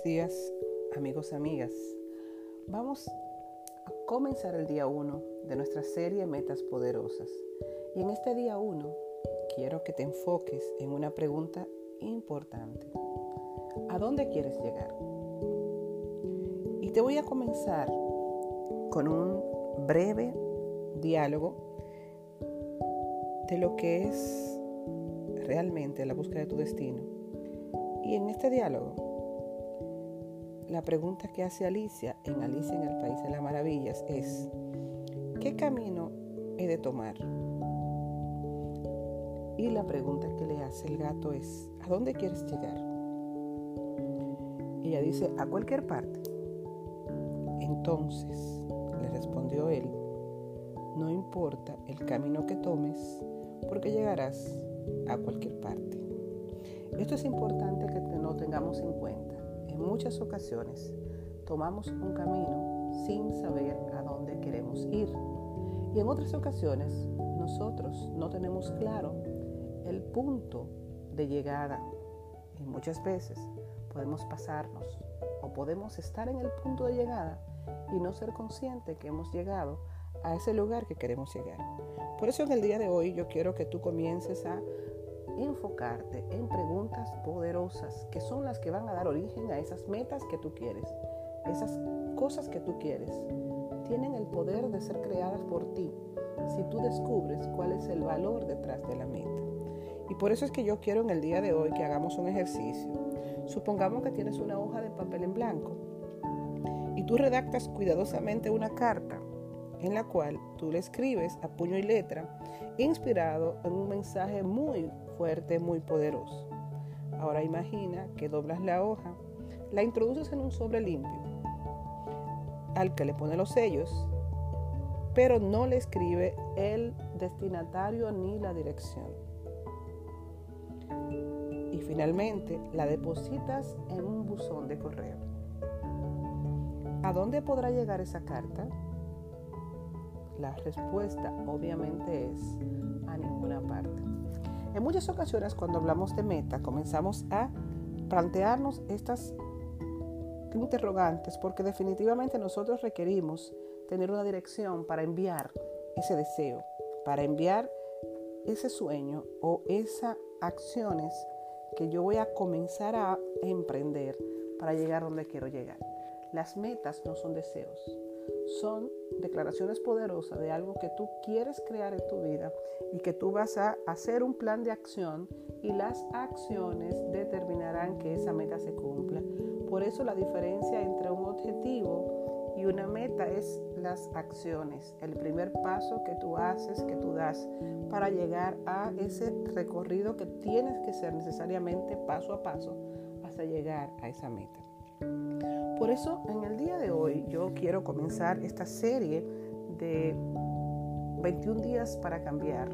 buenos días amigos amigas. Vamos a comenzar el día 1 de nuestra serie Metas Poderosas. Y en este día 1 quiero que te enfoques en una pregunta importante. ¿A dónde quieres llegar? Y te voy a comenzar con un breve diálogo de lo que es realmente la búsqueda de tu destino. Y en este diálogo la pregunta que hace Alicia en Alicia en el País de las Maravillas es, ¿qué camino he de tomar? Y la pregunta que le hace el gato es, ¿a dónde quieres llegar? Ella dice, a cualquier parte. Entonces, le respondió él, no importa el camino que tomes, porque llegarás a cualquier parte. Esto es importante que no tengamos en cuenta muchas ocasiones tomamos un camino sin saber a dónde queremos ir. Y en otras ocasiones nosotros no tenemos claro el punto de llegada. Y muchas veces podemos pasarnos o podemos estar en el punto de llegada y no ser consciente que hemos llegado a ese lugar que queremos llegar. Por eso en el día de hoy yo quiero que tú comiences a enfocarte en preguntas poderosas que son las que van a dar origen a esas metas que tú quieres, esas cosas que tú quieres. Tienen el poder de ser creadas por ti si tú descubres cuál es el valor detrás de la meta. Y por eso es que yo quiero en el día de hoy que hagamos un ejercicio. Supongamos que tienes una hoja de papel en blanco y tú redactas cuidadosamente una carta en la cual tú le escribes a puño y letra inspirado en un mensaje muy fuerte, muy poderoso. Ahora imagina que doblas la hoja, la introduces en un sobre limpio, al que le pone los sellos, pero no le escribe el destinatario ni la dirección. Y finalmente la depositas en un buzón de correo. ¿A dónde podrá llegar esa carta? La respuesta obviamente es a ninguna parte. En muchas ocasiones cuando hablamos de meta comenzamos a plantearnos estas interrogantes porque definitivamente nosotros requerimos tener una dirección para enviar ese deseo, para enviar ese sueño o esas acciones que yo voy a comenzar a emprender para llegar donde quiero llegar. Las metas no son deseos, son declaraciones poderosas de algo que tú quieres crear en tu vida y que tú vas a hacer un plan de acción y las acciones determinarán que esa meta se cumpla. Por eso la diferencia entre un objetivo y una meta es las acciones, el primer paso que tú haces, que tú das para llegar a ese recorrido que tienes que ser necesariamente paso a paso hasta llegar a esa meta. Por eso en el día de hoy yo quiero comenzar esta serie de 21 días para cambiar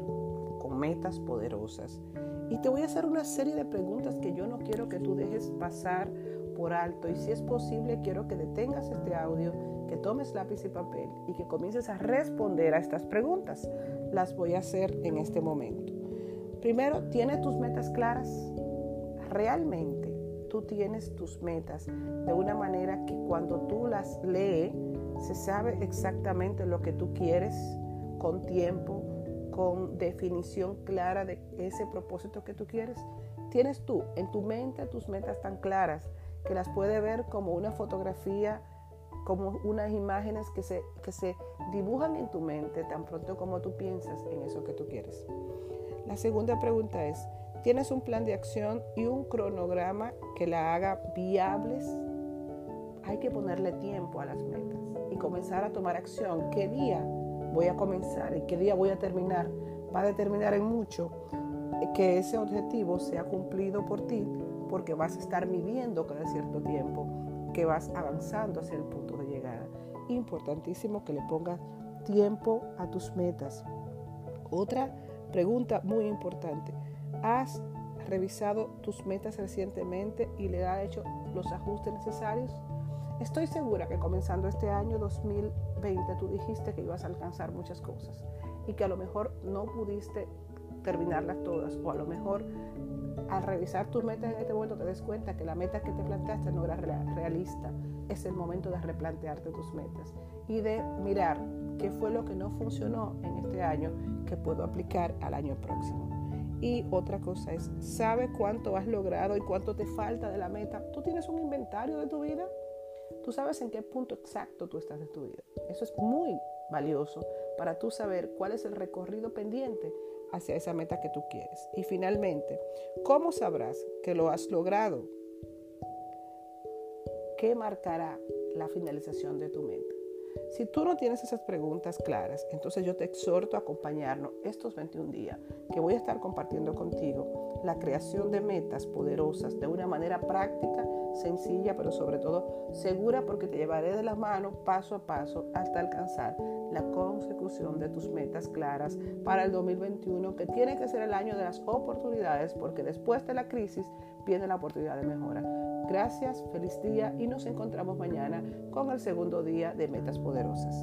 con metas poderosas. Y te voy a hacer una serie de preguntas que yo no quiero que tú dejes pasar por alto. Y si es posible, quiero que detengas este audio, que tomes lápiz y papel y que comiences a responder a estas preguntas. Las voy a hacer en este momento. Primero, ¿tienes tus metas claras? ¿Realmente tú tienes tus metas de una manera que cuando tú las lees, se sabe exactamente lo que tú quieres con tiempo, con definición clara de ese propósito que tú quieres. Tienes tú en tu mente tus metas tan claras que las puedes ver como una fotografía, como unas imágenes que se, que se dibujan en tu mente tan pronto como tú piensas en eso que tú quieres. La segunda pregunta es, tienes un plan de acción y un cronograma que la haga viables, hay que ponerle tiempo a las metas y comenzar a tomar acción. ¿Qué día voy a comenzar y qué día voy a terminar? Va a determinar en mucho que ese objetivo sea cumplido por ti porque vas a estar midiendo cada cierto tiempo que vas avanzando hacia el punto de llegada. Importantísimo que le pongas tiempo a tus metas. Otra pregunta muy importante. ¿Has revisado tus metas recientemente y le has hecho los ajustes necesarios? Estoy segura que comenzando este año 2020 tú dijiste que ibas a alcanzar muchas cosas y que a lo mejor no pudiste terminarlas todas o a lo mejor al revisar tus metas en este momento te des cuenta que la meta que te planteaste no era realista. Es el momento de replantearte tus metas y de mirar qué fue lo que no funcionó en este año que puedo aplicar al año próximo. Y otra cosa es, ¿sabe cuánto has logrado y cuánto te falta de la meta? ¿Tú tienes un inventario de tu vida? ¿Tú sabes en qué punto exacto tú estás de tu vida? Eso es muy valioso para tú saber cuál es el recorrido pendiente hacia esa meta que tú quieres. Y finalmente, ¿cómo sabrás que lo has logrado? ¿Qué marcará la finalización de tu meta? Si tú no tienes esas preguntas claras, entonces yo te exhorto a acompañarnos estos 21 días que voy a estar compartiendo contigo la creación de metas poderosas de una manera práctica, sencilla, pero sobre todo segura porque te llevaré de la mano paso a paso hasta alcanzar la consecución de tus metas claras para el 2021, que tiene que ser el año de las oportunidades porque después de la crisis viene la oportunidad de mejora. Gracias, feliz día y nos encontramos mañana con el segundo día de Metas Poderosas.